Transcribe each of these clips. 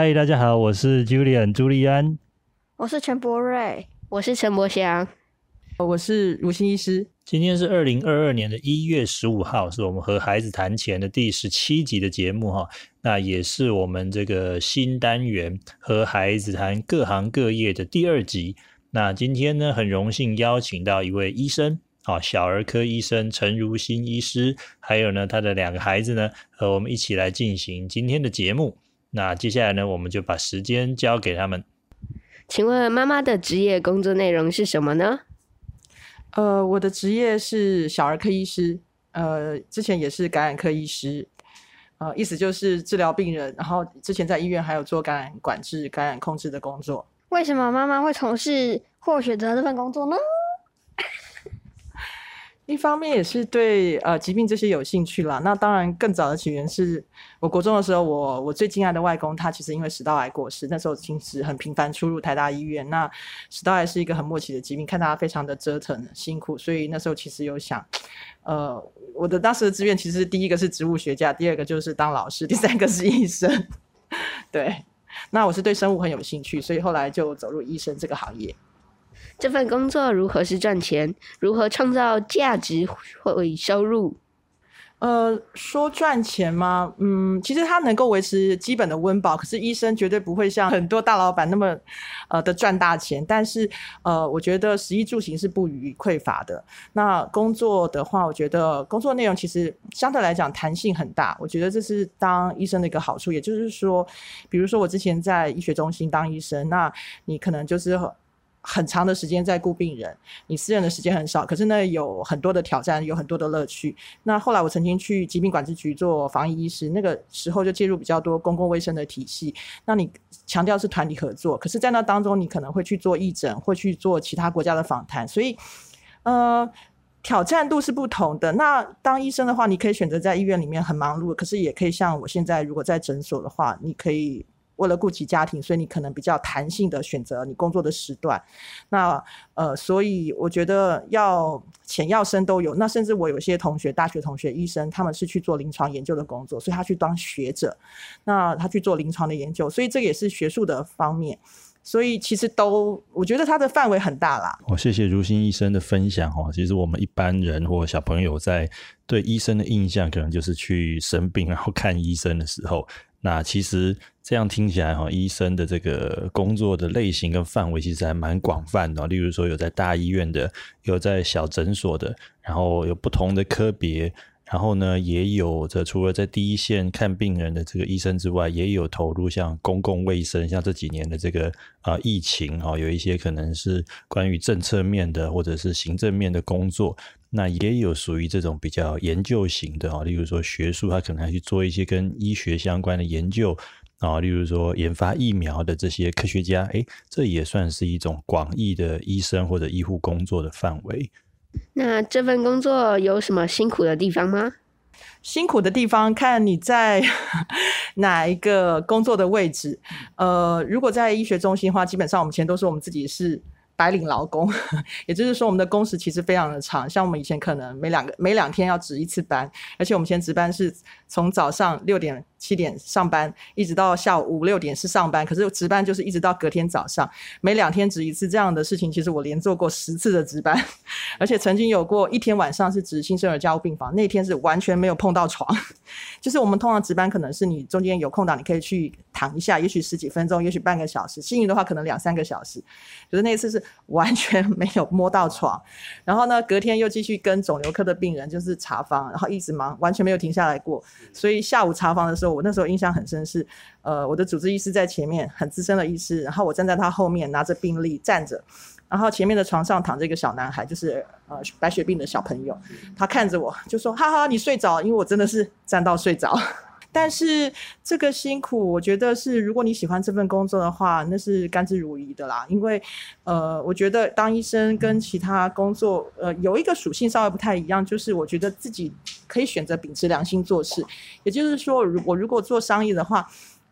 嗨，大家好，我是 Julian 朱利安，我是陈博瑞，我是陈博祥，我是如新医师。今天是二零二二年的一月十五号，是我们和孩子谈钱的第十七集的节目哈。那也是我们这个新单元和孩子谈各行各业的第二集。那今天呢，很荣幸邀请到一位医生啊，小儿科医生陈如新医师，还有呢他的两个孩子呢，和我们一起来进行今天的节目。那接下来呢，我们就把时间交给他们。请问妈妈的职业工作内容是什么呢？呃，我的职业是小儿科医师，呃，之前也是感染科医师，呃，意思就是治疗病人，然后之前在医院还有做感染管制、感染控制的工作。为什么妈妈会从事或选择这份工作呢？一方面也是对呃疾病这些有兴趣啦。那当然更早的起源是我国中的时候，我我最敬爱的外公他其实因为食道癌过世，那时候其实很频繁出入台大医院。那食道癌是一个很默契的疾病，看他非常的折腾辛苦，所以那时候其实有想，呃，我的当时的志愿其实第一个是植物学家，第二个就是当老师，第三个是医生。对，那我是对生物很有兴趣，所以后来就走入医生这个行业。这份工作如何是赚钱？如何创造价值或收入？呃，说赚钱吗？嗯，其实它能够维持基本的温饱，可是医生绝对不会像很多大老板那么呃的赚大钱。但是呃，我觉得食衣住行是不予匮乏的。那工作的话，我觉得工作内容其实相对来讲弹性很大。我觉得这是当医生的一个好处。也就是说，比如说我之前在医学中心当医生，那你可能就是。很长的时间在顾病人，你私人的时间很少，可是呢有很多的挑战，有很多的乐趣。那后来我曾经去疾病管制局做防疫医师，那个时候就介入比较多公共卫生的体系。那你强调是团体合作，可是在那当中你可能会去做义诊，或去做其他国家的访谈，所以呃挑战度是不同的。那当医生的话，你可以选择在医院里面很忙碌，可是也可以像我现在如果在诊所的话，你可以。为了顾及家庭，所以你可能比较弹性的选择你工作的时段。那呃，所以我觉得要浅要深都有。那甚至我有些同学，大学同学、医生，他们是去做临床研究的工作，所以他去当学者。那他去做临床的研究，所以这也是学术的方面。所以其实都，我觉得它的范围很大啦。哦，谢谢如新医生的分享哦。其实我们一般人或小朋友在对医生的印象，可能就是去生病然后看医生的时候。那其实这样听起来哈，医生的这个工作的类型跟范围其实还蛮广泛的。例如说，有在大医院的，有在小诊所的，然后有不同的科别，然后呢，也有着除了在第一线看病人的这个医生之外，也有投入像公共卫生，像这几年的这个啊疫情哈，有一些可能是关于政策面的或者是行政面的工作。那也有属于这种比较研究型的啊，例如说学术，他可能还去做一些跟医学相关的研究啊，例如说研发疫苗的这些科学家，诶，这也算是一种广义的医生或者医护工作的范围。那这份工作有什么辛苦的地方吗？辛苦的地方看你在 哪一个工作的位置。呃，如果在医学中心的话，基本上我们前都是我们自己是。白领劳工，也就是说，我们的工时其实非常的长。像我们以前可能每两个每两天要值一次班，而且我们以前值班是从早上六点。七点上班，一直到下午五六点是上班，可是值班就是一直到隔天早上，每两天值一次这样的事情，其实我连做过十次的值班，而且曾经有过一天晚上是值新生儿加护病房，那天是完全没有碰到床，就是我们通常值班可能是你中间有空档，你可以去躺一下，也许十几分钟，也许半个小时，幸运的话可能两三个小时，可是那次是完全没有摸到床，然后呢，隔天又继续跟肿瘤科的病人就是查房，然后一直忙，完全没有停下来过，所以下午查房的时候。我那时候印象很深是，呃，我的主治医师在前面，很资深的医师，然后我站在他后面拿着病历站着，然后前面的床上躺着一个小男孩，就是呃白血病的小朋友，他看着我就说：“哈哈，你睡着，因为我真的是站到睡着。”但是这个辛苦，我觉得是如果你喜欢这份工作的话，那是甘之如饴的啦。因为，呃，我觉得当医生跟其他工作，呃，有一个属性稍微不太一样，就是我觉得自己可以选择秉持良心做事。也就是说，如我如果做商业的话，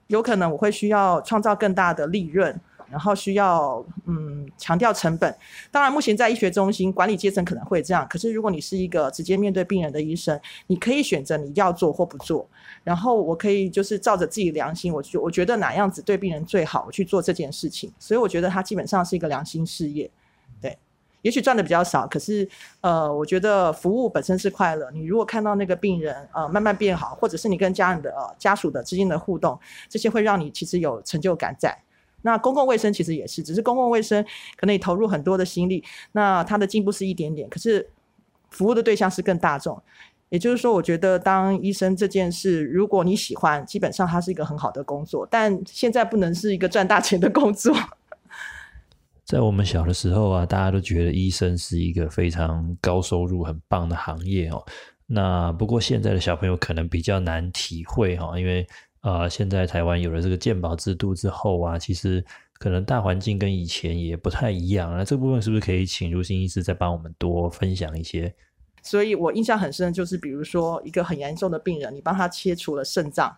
有可能我会需要创造更大的利润。然后需要嗯强调成本。当然，目前在医学中心管理阶层可能会这样，可是如果你是一个直接面对病人的医生，你可以选择你要做或不做。然后我可以就是照着自己良心，我觉我觉得哪样子对病人最好，我去做这件事情。所以我觉得它基本上是一个良心事业。对，也许赚的比较少，可是呃，我觉得服务本身是快乐。你如果看到那个病人呃慢慢变好，或者是你跟家人的呃家属的之间的互动，这些会让你其实有成就感在。那公共卫生其实也是，只是公共卫生可能你投入很多的心力，那它的进步是一点点，可是服务的对象是更大众。也就是说，我觉得当医生这件事，如果你喜欢，基本上它是一个很好的工作，但现在不能是一个赚大钱的工作。在我们小的时候啊，大家都觉得医生是一个非常高收入、很棒的行业哦。那不过现在的小朋友可能比较难体会哈，因为呃，现在台湾有了这个鉴保制度之后啊，其实可能大环境跟以前也不太一样。那这部分是不是可以请如新医师再帮我们多分享一些？所以我印象很深，就是比如说一个很严重的病人，你帮他切除了肾脏，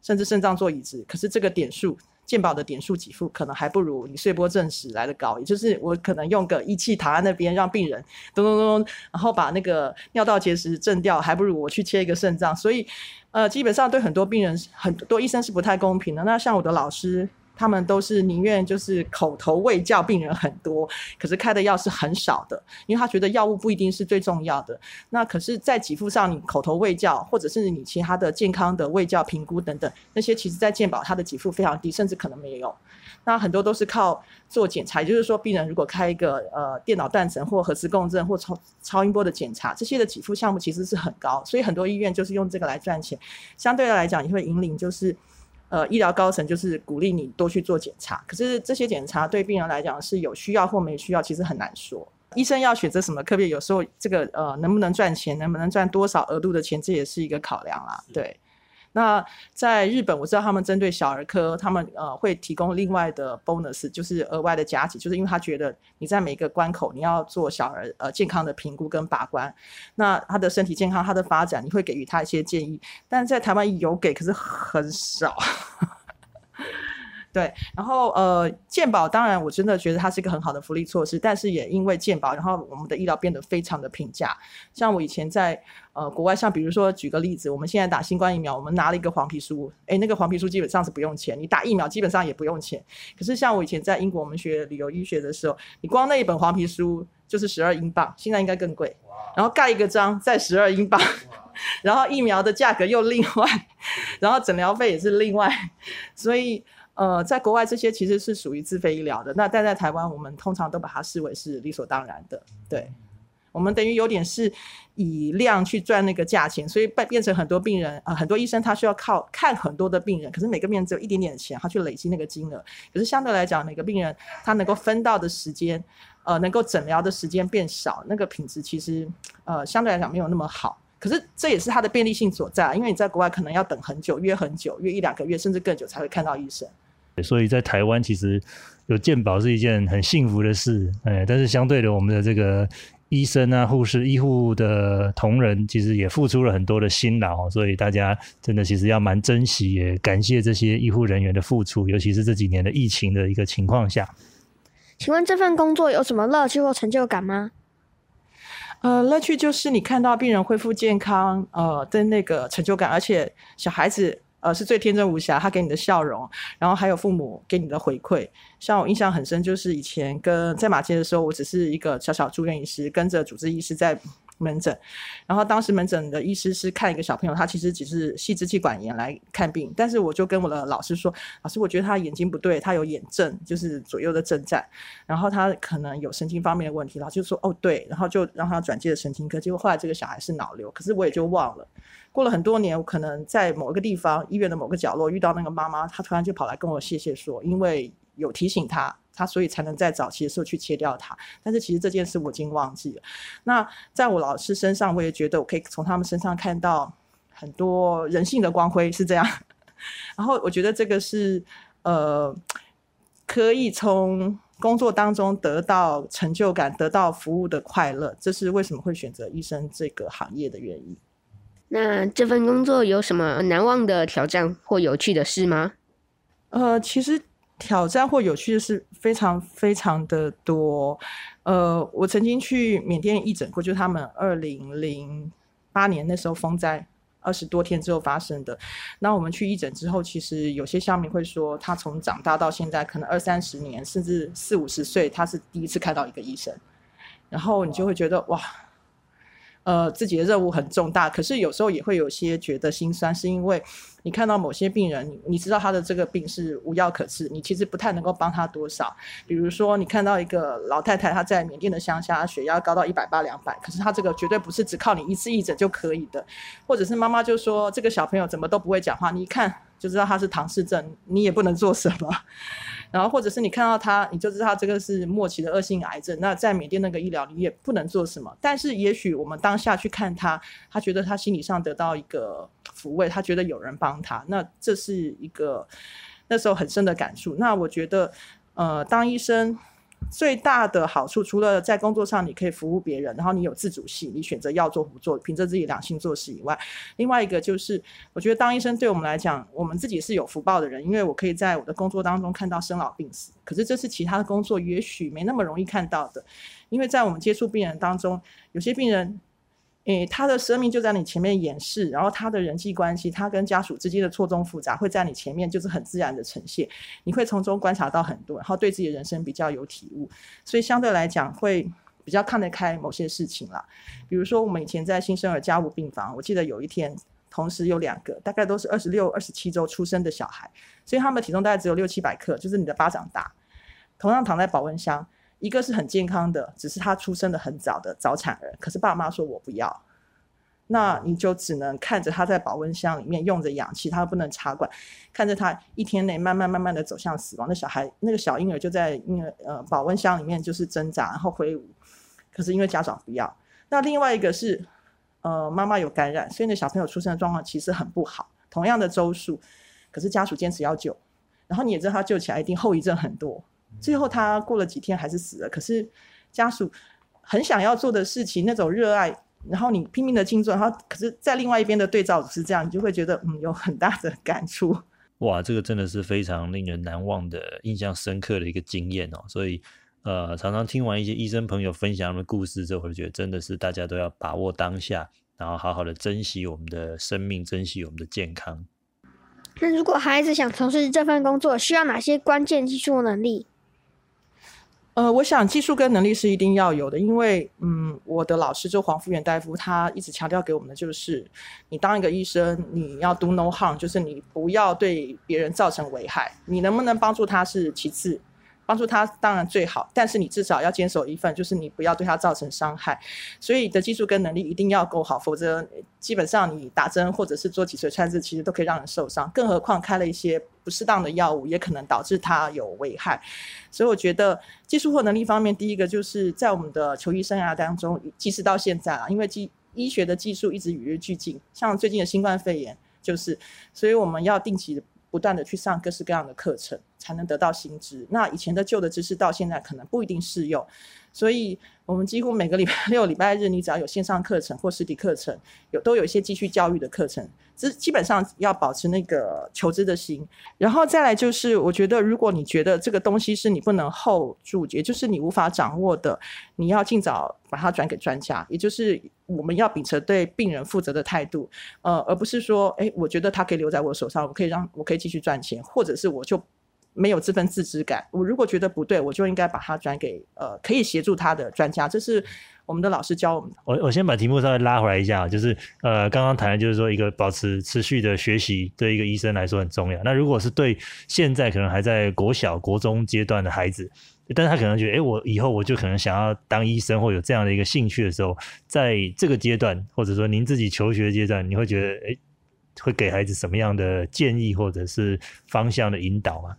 甚至肾脏做移植，可是这个点数健保的点数给付可能还不如你碎波证实来的高。也就是我可能用个仪器躺在那边，让病人咚咚咚，然后把那个尿道结石震掉，还不如我去切一个肾脏。所以，呃，基本上对很多病人，很多医生是不太公平的。那像我的老师。他们都是宁愿就是口头喂教病人很多，可是开的药是很少的，因为他觉得药物不一定是最重要的。那可是，在给付上，你口头喂教，或者是你其他的健康的喂教评估等等，那些其实在健保它的给付非常低，甚至可能没有。那很多都是靠做检查，也就是说，病人如果开一个呃电脑断层或核磁共振或超超音波的检查，这些的给付项目其实是很高，所以很多医院就是用这个来赚钱。相对来讲，也会引领就是。呃，医疗高层就是鼓励你多去做检查，可是这些检查对病人来讲是有需要或没需要，其实很难说。医生要选择什么科别，有时候这个呃能不能赚钱，能不能赚多少额度的钱，这也是一个考量啦。对。那在日本，我知道他们针对小儿科，他们呃会提供另外的 bonus，就是额外的加急，就是因为他觉得你在每个关口你要做小儿呃健康的评估跟把关，那他的身体健康、他的发展，你会给予他一些建议，但在台湾有给，可是很少。对，然后呃，健保当然我真的觉得它是一个很好的福利措施，但是也因为健保，然后我们的医疗变得非常的平价。像我以前在呃国外，像比如说举个例子，我们现在打新冠疫苗，我们拿了一个黄皮书，哎，那个黄皮书基本上是不用钱，你打疫苗基本上也不用钱。可是像我以前在英国，我们学旅游医学的时候，你光那一本黄皮书就是十二英镑，现在应该更贵。然后盖一个章再十二英镑，然后疫苗的价格又另外，然后诊疗费也是另外，所以。呃，在国外这些其实是属于自费医疗的，那但在台湾，我们通常都把它视为是理所当然的。对，我们等于有点是以量去赚那个价钱，所以变变成很多病人啊，很多医生他需要靠看很多的病人，可是每个病人只有一点点的钱，他去累积那个金额。可是相对来讲，每个病人他能够分到的时间，呃，能够诊疗的时间变少，那个品质其实呃相对来讲没有那么好。可是这也是它的便利性所在，因为你在国外可能要等很久，约很久，约一两个月甚至更久才会看到医生。所以在台湾，其实有健保是一件很幸福的事，哎，但是相对的，我们的这个医生啊、护士、医护的同仁，其实也付出了很多的辛劳，所以大家真的其实要蛮珍惜，也感谢这些医护人员的付出，尤其是这几年的疫情的一个情况下。请问这份工作有什么乐趣或成就感吗？呃，乐趣就是你看到病人恢复健康，呃的那个成就感，而且小孩子。呃，是最天真无瑕，他给你的笑容，然后还有父母给你的回馈。像我印象很深，就是以前跟在马街的时候，我只是一个小小住院医师，跟着主治医师在门诊。然后当时门诊的医师是看一个小朋友，他其实只是细支气管炎来看病。但是我就跟我的老师说，老师，我觉得他眼睛不对，他有眼症，就是左右的震颤，然后他可能有神经方面的问题。老师就说，哦，对，然后就让他转接了神经科。结果后来这个小孩是脑瘤，可是我也就忘了。过了很多年，我可能在某个地方医院的某个角落遇到那个妈妈，她突然就跑来跟我谢谢说，因为有提醒他，他所以才能在早期的时候去切掉它。但是其实这件事我已经忘记了。那在我老师身上，我也觉得我可以从他们身上看到很多人性的光辉，是这样。然后我觉得这个是呃，可以从工作当中得到成就感，得到服务的快乐，这是为什么会选择医生这个行业的原因。那这份工作有什么难忘的挑战或有趣的事吗？呃，其实挑战或有趣的是非常非常的多。呃，我曾经去缅甸义诊过，就是他们二零零八年那时候风灾二十多天之后发生的。那我们去义诊之后，其实有些乡民会说，他从长大到现在可能二三十年，甚至四五十岁，他是第一次看到一个医生。然后你就会觉得哇。呃，自己的任务很重大，可是有时候也会有些觉得心酸，是因为你看到某些病人，你知道他的这个病是无药可治，你其实不太能够帮他多少。比如说，你看到一个老太太，她在缅甸的乡下，血压高到一百八两百，可是她这个绝对不是只靠你一次一诊就可以的。或者是妈妈就说这个小朋友怎么都不会讲话，你一看就知道他是唐氏症，你也不能做什么。然后，或者是你看到他，你就知道这个是末期的恶性癌症。那在缅甸那个医疗，你也不能做什么。但是，也许我们当下去看他，他觉得他心理上得到一个抚慰，他觉得有人帮他。那这是一个那时候很深的感触。那我觉得，呃，当医生。最大的好处，除了在工作上你可以服务别人，然后你有自主性，你选择要做不做，凭着自己良心做事以外，另外一个就是，我觉得当医生对我们来讲，我们自己是有福报的人，因为我可以在我的工作当中看到生老病死。可是这是其他的工作也许没那么容易看到的，因为在我们接触病人当中，有些病人。诶，他的生命就在你前面演示，然后他的人际关系，他跟家属之间的错综复杂，会在你前面就是很自然的呈现，你会从中观察到很多，然后对自己的人生比较有体悟，所以相对来讲会比较看得开某些事情啦。比如说我们以前在新生儿家务病房，我记得有一天同时有两个，大概都是二十六、二十七周出生的小孩，所以他们的体重大概只有六七百克，就是你的巴掌大，同样躺在保温箱。一个是很健康的，只是他出生的很早的早产儿，可是爸妈说我不要，那你就只能看着他在保温箱里面用着氧气，他不能插管，看着他一天内慢慢慢慢的走向死亡。那小孩那个小婴儿就在婴儿呃保温箱里面就是挣扎，然后挥舞，可是因为家长不要。那另外一个是呃妈妈有感染，所以那小朋友出生的状况其实很不好，同样的周数，可是家属坚持要救，然后你也知道他救起来一定后遗症很多。最后他过了几天还是死了，可是家属很想要做的事情，那种热爱，然后你拼命的庆祝，然后可是在另外一边的对照是这样，你就会觉得嗯有很大的感触。哇，这个真的是非常令人难忘的、印象深刻的一个经验哦。所以呃，常常听完一些医生朋友分享的故事之后，觉得真的是大家都要把握当下，然后好好的珍惜我们的生命，珍惜我们的健康。那如果孩子想从事这份工作，需要哪些关键技术能力？呃，我想技术跟能力是一定要有的，因为嗯，我的老师就黄福元大夫，他一直强调给我们的就是，你当一个医生，你要 do no harm，就是你不要对别人造成危害，你能不能帮助他是其次。帮助他当然最好，但是你至少要坚守一份，就是你不要对他造成伤害。所以你的技术跟能力一定要够好，否则基本上你打针或者是做脊髓穿刺，其实都可以让人受伤。更何况开了一些不适当的药物，也可能导致他有危害。所以我觉得技术或能力方面，第一个就是在我们的求医生涯当中，即使到现在啊，因为技医学的技术一直与日俱进，像最近的新冠肺炎，就是所以我们要定期不断的去上各式各样的课程。才能得到薪资。那以前的旧的知识到现在可能不一定适用，所以我们几乎每个礼拜六、礼拜日，你只要有线上课程或实体课程，有都有一些继续教育的课程。这基本上要保持那个求知的心。然后再来就是，我觉得如果你觉得这个东西是你不能 hold 住，也就是你无法掌握的，你要尽早把它转给专家。也就是我们要秉承对病人负责的态度，呃，而不是说，哎，我觉得他可以留在我手上，我可以让我可以继续赚钱，或者是我就。没有这份自知感，我如果觉得不对，我就应该把它转给呃可以协助他的专家。这是我们的老师教我们的。我我先把题目稍微拉回来一下，就是呃刚刚谈的就是说一个保持持续的学习对一个医生来说很重要。那如果是对现在可能还在国小、国中阶段的孩子，但是他可能觉得，哎，我以后我就可能想要当医生或有这样的一个兴趣的时候，在这个阶段或者说您自己求学阶段，你会觉得，哎，会给孩子什么样的建议或者是方向的引导吗？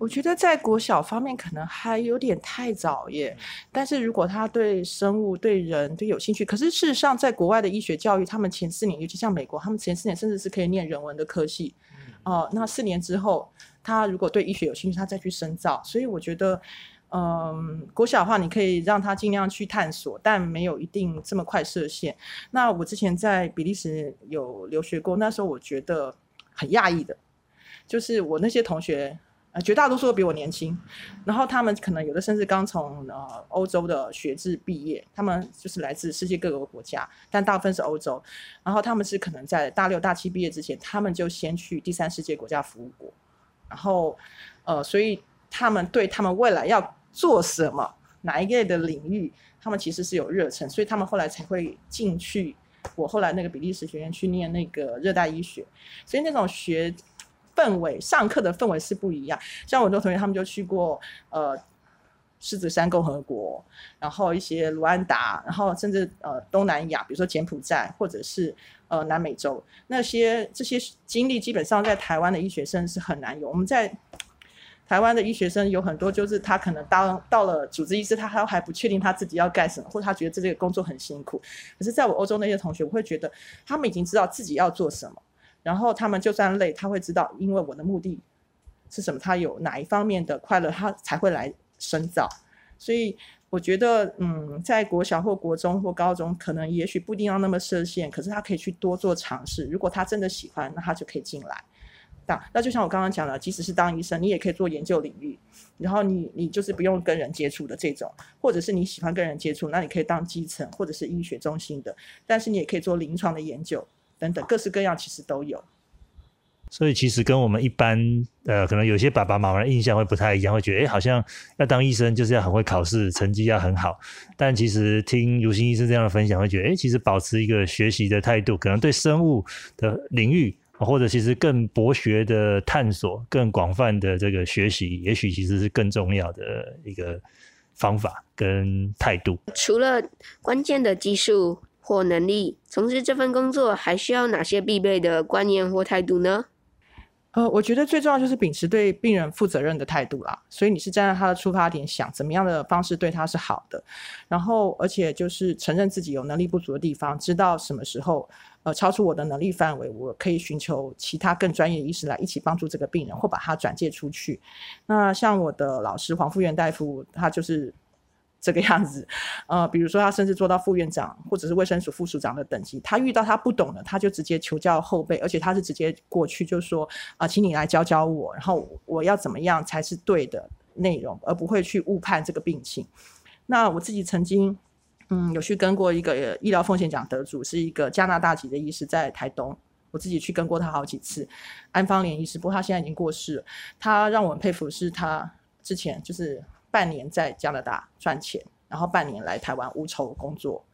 我觉得在国小方面可能还有点太早耶，但是如果他对生物、对人都有兴趣，可是事实上在国外的医学教育，他们前四年，尤其像美国，他们前四年甚至是可以念人文的科系，哦，那四年之后，他如果对医学有兴趣，他再去深造。所以我觉得，嗯，国小的话，你可以让他尽量去探索，但没有一定这么快设限。那我之前在比利时有留学过，那时候我觉得很讶异的，就是我那些同学。呃，绝大多数都比我年轻，然后他们可能有的甚至刚从呃欧洲的学制毕业，他们就是来自世界各个国家，但大部分是欧洲，然后他们是可能在大六大七毕业之前，他们就先去第三世界国家服务过，然后呃，所以他们对他们未来要做什么，哪一类的领域，他们其实是有热忱，所以他们后来才会进去我后来那个比利时学院去念那个热带医学，所以那种学。氛围上课的氛围是不一样，像我很多同学他们就去过呃狮子山共和国，然后一些卢安达，然后甚至呃东南亚，比如说柬埔寨或者是呃南美洲那些这些经历，基本上在台湾的医学生是很难有。我们在台湾的医学生有很多，就是他可能当到了主治医师，他还还不确定他自己要干什么，或者他觉得这个工作很辛苦。可是在我欧洲那些同学，我会觉得他们已经知道自己要做什么。然后他们就算累，他会知道，因为我的目的是什么，他有哪一方面的快乐，他才会来深造。所以我觉得，嗯，在国小或国中或高中，可能也许不一定要那么设限，可是他可以去多做尝试。如果他真的喜欢，那他就可以进来。那那就像我刚刚讲的，即使是当医生，你也可以做研究领域，然后你你就是不用跟人接触的这种，或者是你喜欢跟人接触，那你可以当基层或者是医学中心的，但是你也可以做临床的研究。等等，各式各样其实都有。所以其实跟我们一般呃，可能有些爸爸妈妈的印象会不太一样，会觉得哎，好像要当医生就是要很会考试，成绩要很好。但其实听如新医生这样的分享，会觉得哎，其实保持一个学习的态度，可能对生物的领域或者其实更博学的探索、更广泛的这个学习，也许其实是更重要的一个方法跟态度。除了关键的技术。或能力从事这份工作，还需要哪些必备的观念或态度呢？呃，我觉得最重要就是秉持对病人负责任的态度啦。所以你是站在他的出发点想，怎么样的方式对他是好的。然后，而且就是承认自己有能力不足的地方，知道什么时候呃超出我的能力范围，我可以寻求其他更专业的医师来一起帮助这个病人，或把他转介出去。那像我的老师黄富元大夫，他就是。这个样子，呃，比如说他甚至做到副院长或者是卫生署副署长的等级，他遇到他不懂的，他就直接求教后辈，而且他是直接过去就说啊，请你来教教我，然后我要怎么样才是对的内容，而不会去误判这个病情。那我自己曾经，嗯，有去跟过一个医疗风险奖得主，是一个加拿大籍的医师，在台东，我自己去跟过他好几次，安芳莲医师，不过他现在已经过世了。他让我很佩服，是他之前就是。半年在加拿大赚钱，然后半年来台湾无酬工作。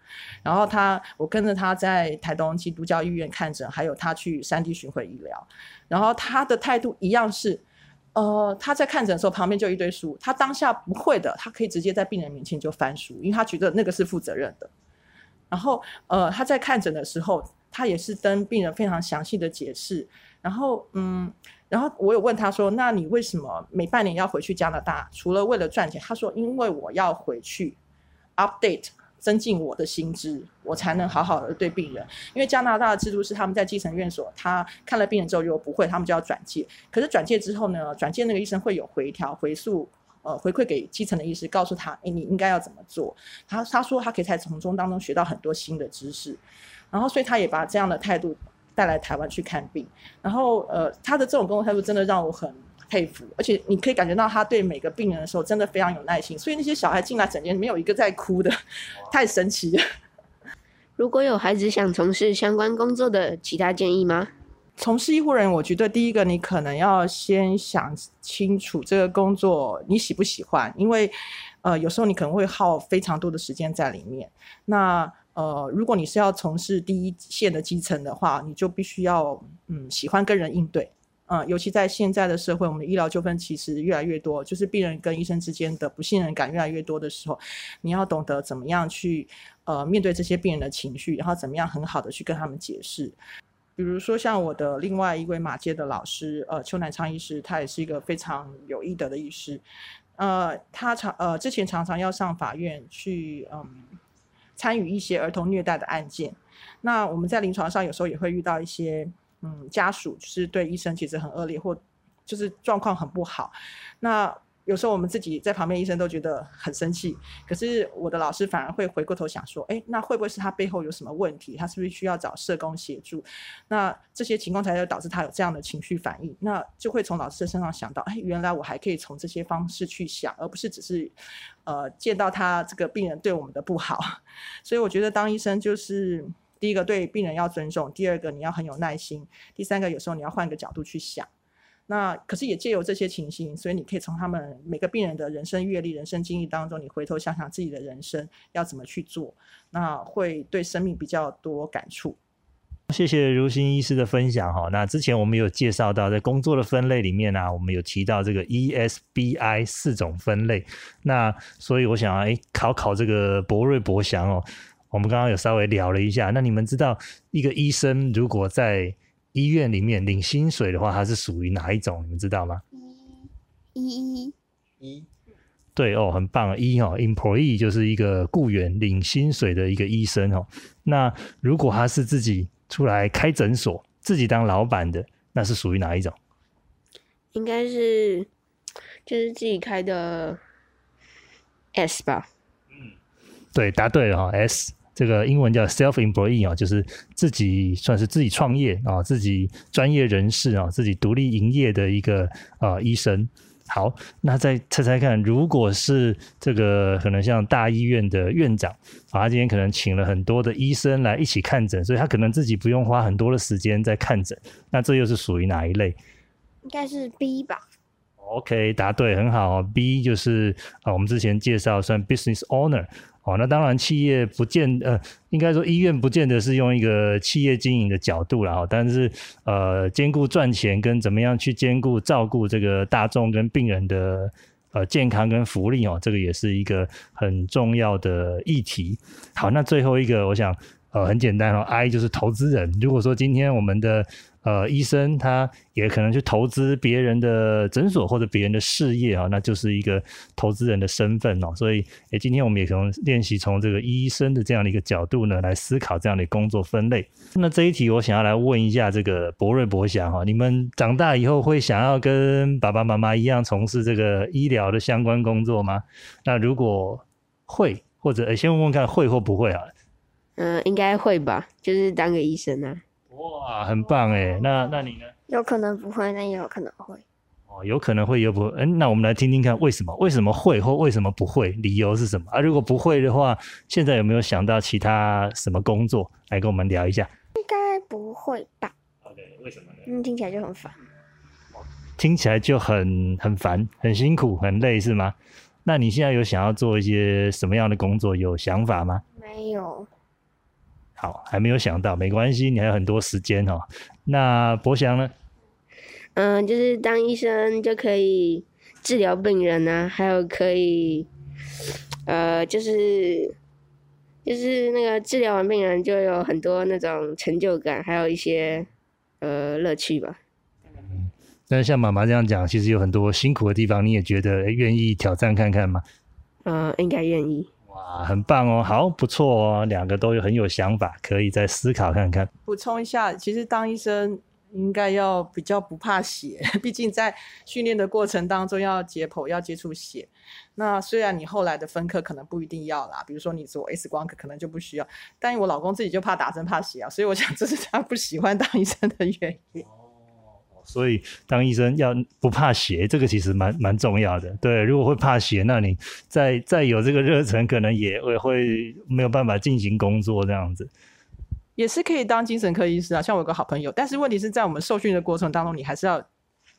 然后他，我跟着他在台东基督教医院看诊，还有他去山地巡回医疗。然后他的态度一样是，呃，他在看诊的时候旁边就一堆书，他当下不会的，他可以直接在病人面前就翻书，因为他觉得那个是负责任的。然后，呃，他在看诊的时候，他也是跟病人非常详细的解释。然后，嗯。然后我有问他说：“那你为什么每半年要回去加拿大？除了为了赚钱？”他说：“因为我要回去 update 增进我的薪资，我才能好好的对病人。因为加拿大的制度是他们在基层院所，他看了病人之后如果不会，他们就要转介。可是转介之后呢，转介那个医生会有回调、回溯，呃，回馈给基层的医师，告诉他：哎，你应该要怎么做？他他说他可以在从中当中学到很多新的知识。然后，所以他也把这样的态度。”带来台湾去看病，然后呃，他的这种工作态度真的让我很佩服，而且你可以感觉到他对每个病人的时候真的非常有耐心，所以那些小孩进来整天没有一个在哭的，太神奇了。如果有孩子想从事相关工作的其他建议吗？从事医护人员，我觉得第一个你可能要先想清楚这个工作你喜不喜欢，因为呃有时候你可能会耗非常多的时间在里面。那呃，如果你是要从事第一线的基层的话，你就必须要嗯喜欢跟人应对，嗯，尤其在现在的社会，我们的医疗纠纷其实越来越多，就是病人跟医生之间的不信任感越来越多的时候，你要懂得怎么样去呃面对这些病人的情绪，然后怎么样很好的去跟他们解释。比如说像我的另外一位马街的老师，呃，邱南昌医师，他也是一个非常有医德的医师，呃，他常呃之前常常要上法院去嗯。参与一些儿童虐待的案件，那我们在临床上有时候也会遇到一些，嗯，家属就是对医生其实很恶劣，或就是状况很不好。那有时候我们自己在旁边，医生都觉得很生气。可是我的老师反而会回过头想说，哎，那会不会是他背后有什么问题？他是不是需要找社工协助？那这些情况才会导致他有这样的情绪反应。那就会从老师的身上想到，哎，原来我还可以从这些方式去想，而不是只是呃见到他这个病人对我们的不好。所以我觉得当医生就是第一个对病人要尊重，第二个你要很有耐心，第三个有时候你要换个角度去想。那可是也借由这些情形，所以你可以从他们每个病人的人生阅历、人生经历当中，你回头想想自己的人生要怎么去做，那会对生命比较多感触。谢谢如新医师的分享哈。那之前我们有介绍到，在工作的分类里面呢，我们有提到这个 ESBI 四种分类。那所以我想哎，考考这个博瑞博祥哦，我们刚刚有稍微聊了一下。那你们知道一个医生如果在医院里面领薪水的话，它是属于哪一种？你们知道吗？一一一，对哦，很棒。一哦，employee 就是一个雇员领薪水的一个医生哦。那如果他是自己出来开诊所，自己当老板的，那是属于哪一种？应该是就是自己开的 S 吧。嗯，对，答对了哈，S。这个英文叫 self-employee 啊，就是自己算是自己创业啊，自己专业人士啊，自己独立营业的一个啊医生。好，那再猜猜看，如果是这个可能像大医院的院长啊，他今天可能请了很多的医生来一起看诊，所以他可能自己不用花很多的时间在看诊。那这又是属于哪一类？应该是 B 吧。OK，答对，很好。B 就是啊，我们之前介绍算 business owner。哦，那当然，企业不见呃，应该说医院不见得是用一个企业经营的角度了哈，但是呃，兼顾赚钱跟怎么样去兼顾照顾这个大众跟病人的呃健康跟福利哦，这个也是一个很重要的议题。好，那最后一个，我想呃很简单哦，I 就是投资人。如果说今天我们的呃，医生他也可能去投资别人的诊所或者别人的事业啊，那就是一个投资人的身份哦。所以，诶，今天我们也可能练习从这个医生的这样的一个角度呢，来思考这样的工作分类。那这一题我想要来问一下这个博瑞博祥哈，你们长大以后会想要跟爸爸妈妈一样从事这个医疗的相关工作吗？那如果会，或者先问问看会或不会啊？嗯，应该会吧，就是当个医生啊。哇，很棒哎！那那你呢？有可能不会，那也有可能会。哦，有可能会，有不？嗯，那我们来听听看，为什么？为什么会或为什么不会？理由是什么？啊，如果不会的话，现在有没有想到其他什么工作来跟我们聊一下？应该不会吧？OK，为什么呢？嗯，听起来就很烦。听起来就很很烦，很辛苦，很累，是吗？那你现在有想要做一些什么样的工作？有想法吗？没有。好，还没有想到，没关系，你还有很多时间哦。那博翔呢？嗯，就是当医生就可以治疗病人啊，还有可以，呃，就是就是那个治疗完病人就有很多那种成就感，还有一些呃乐趣吧。嗯，那像妈妈这样讲，其实有很多辛苦的地方，你也觉得愿意挑战看看吗？嗯，应该愿意。哇，很棒哦，好不错哦，两个都有很有想法，可以再思考看看。补充一下，其实当医生应该要比较不怕血，毕竟在训练的过程当中要解剖，要接触血。那虽然你后来的分科可能不一定要啦，比如说你做 X 光可能就不需要，但我老公自己就怕打针怕血啊，所以我想这是他不喜欢当医生的原因。所以当医生要不怕血，这个其实蛮蛮重要的。对，如果会怕血，那你再再有这个热忱，可能也会会没有办法进行工作这样子。也是可以当精神科医师啊，像我有个好朋友，但是问题是在我们受训的过程当中，你还是要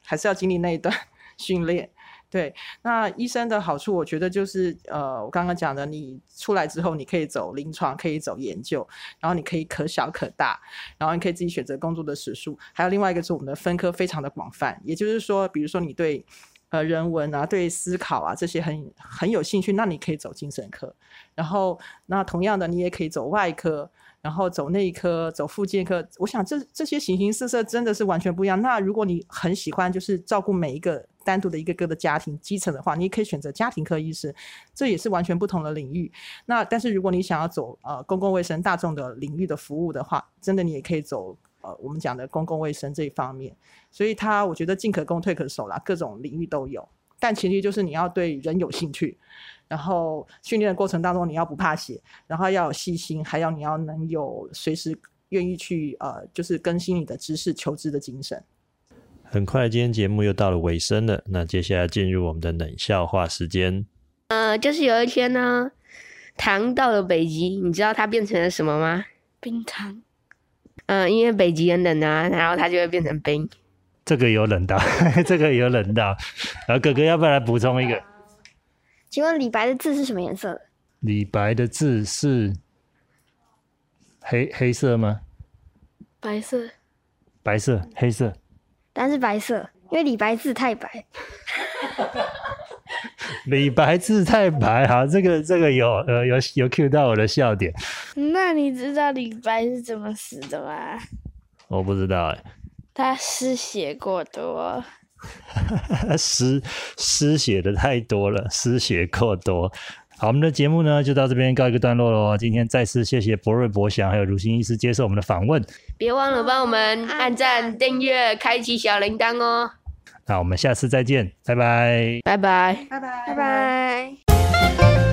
还是要经历那一段训练。对，那医生的好处，我觉得就是呃，我刚刚讲的，你出来之后，你可以走临床，可以走研究，然后你可以可小可大，然后你可以自己选择工作的时数。还有另外一个是我们的分科非常的广泛，也就是说，比如说你对呃人文啊、对思考啊这些很很有兴趣，那你可以走精神科。然后那同样的，你也可以走外科，然后走内科、走附件科。我想这这些形形色色真的是完全不一样。那如果你很喜欢就是照顾每一个。单独的一个个的家庭基层的话，你可以选择家庭科医师，这也是完全不同的领域。那但是如果你想要走呃公共卫生大众的领域的服务的话，真的你也可以走呃我们讲的公共卫生这一方面。所以它我觉得进可攻退可守啦，各种领域都有。但前提就是你要对人有兴趣，然后训练的过程当中你要不怕血，然后要有细心，还要你要能有随时愿意去呃，就是更新你的知识、求知的精神。很快，今天节目又到了尾声了，那接下来进入我们的冷笑话时间。呃，就是有一天呢，糖到了北极，你知道它变成了什么吗？冰糖。嗯、因为北极很冷啊，然后它就会变成冰。这个有冷到，这个有冷到。然后哥哥要不要来补充一个？请问李白的字是什么颜色的？李白的字是黑黑色吗？白色。白色、黑色。答案是白色，因为李白字太白。李白字太白，好，这个这个有呃有有 cue 到我的笑点，那你知道李白是怎么死的吗？我不知道哎、他失血过多。失失血的太多了，失血过多。好，我们的节目呢就到这边告一个段落喽。今天再次谢谢博瑞、博祥还有如新医师接受我们的访问。别忘了帮我们按赞、订阅、开启小铃铛哦！那我们下次再见，拜拜。拜拜。拜拜，拜拜。